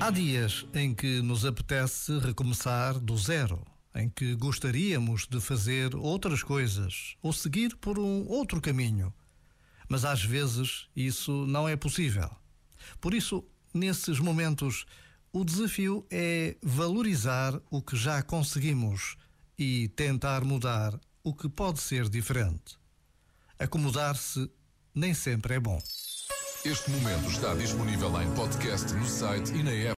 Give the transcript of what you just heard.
Há dias em que nos apetece recomeçar do zero, em que gostaríamos de fazer outras coisas ou seguir por um outro caminho. Mas às vezes isso não é possível. Por isso, nesses momentos, o desafio é valorizar o que já conseguimos e tentar mudar o que pode ser diferente. Acomodar-se nem sempre é bom. Este momento está disponível em podcast no site e na app.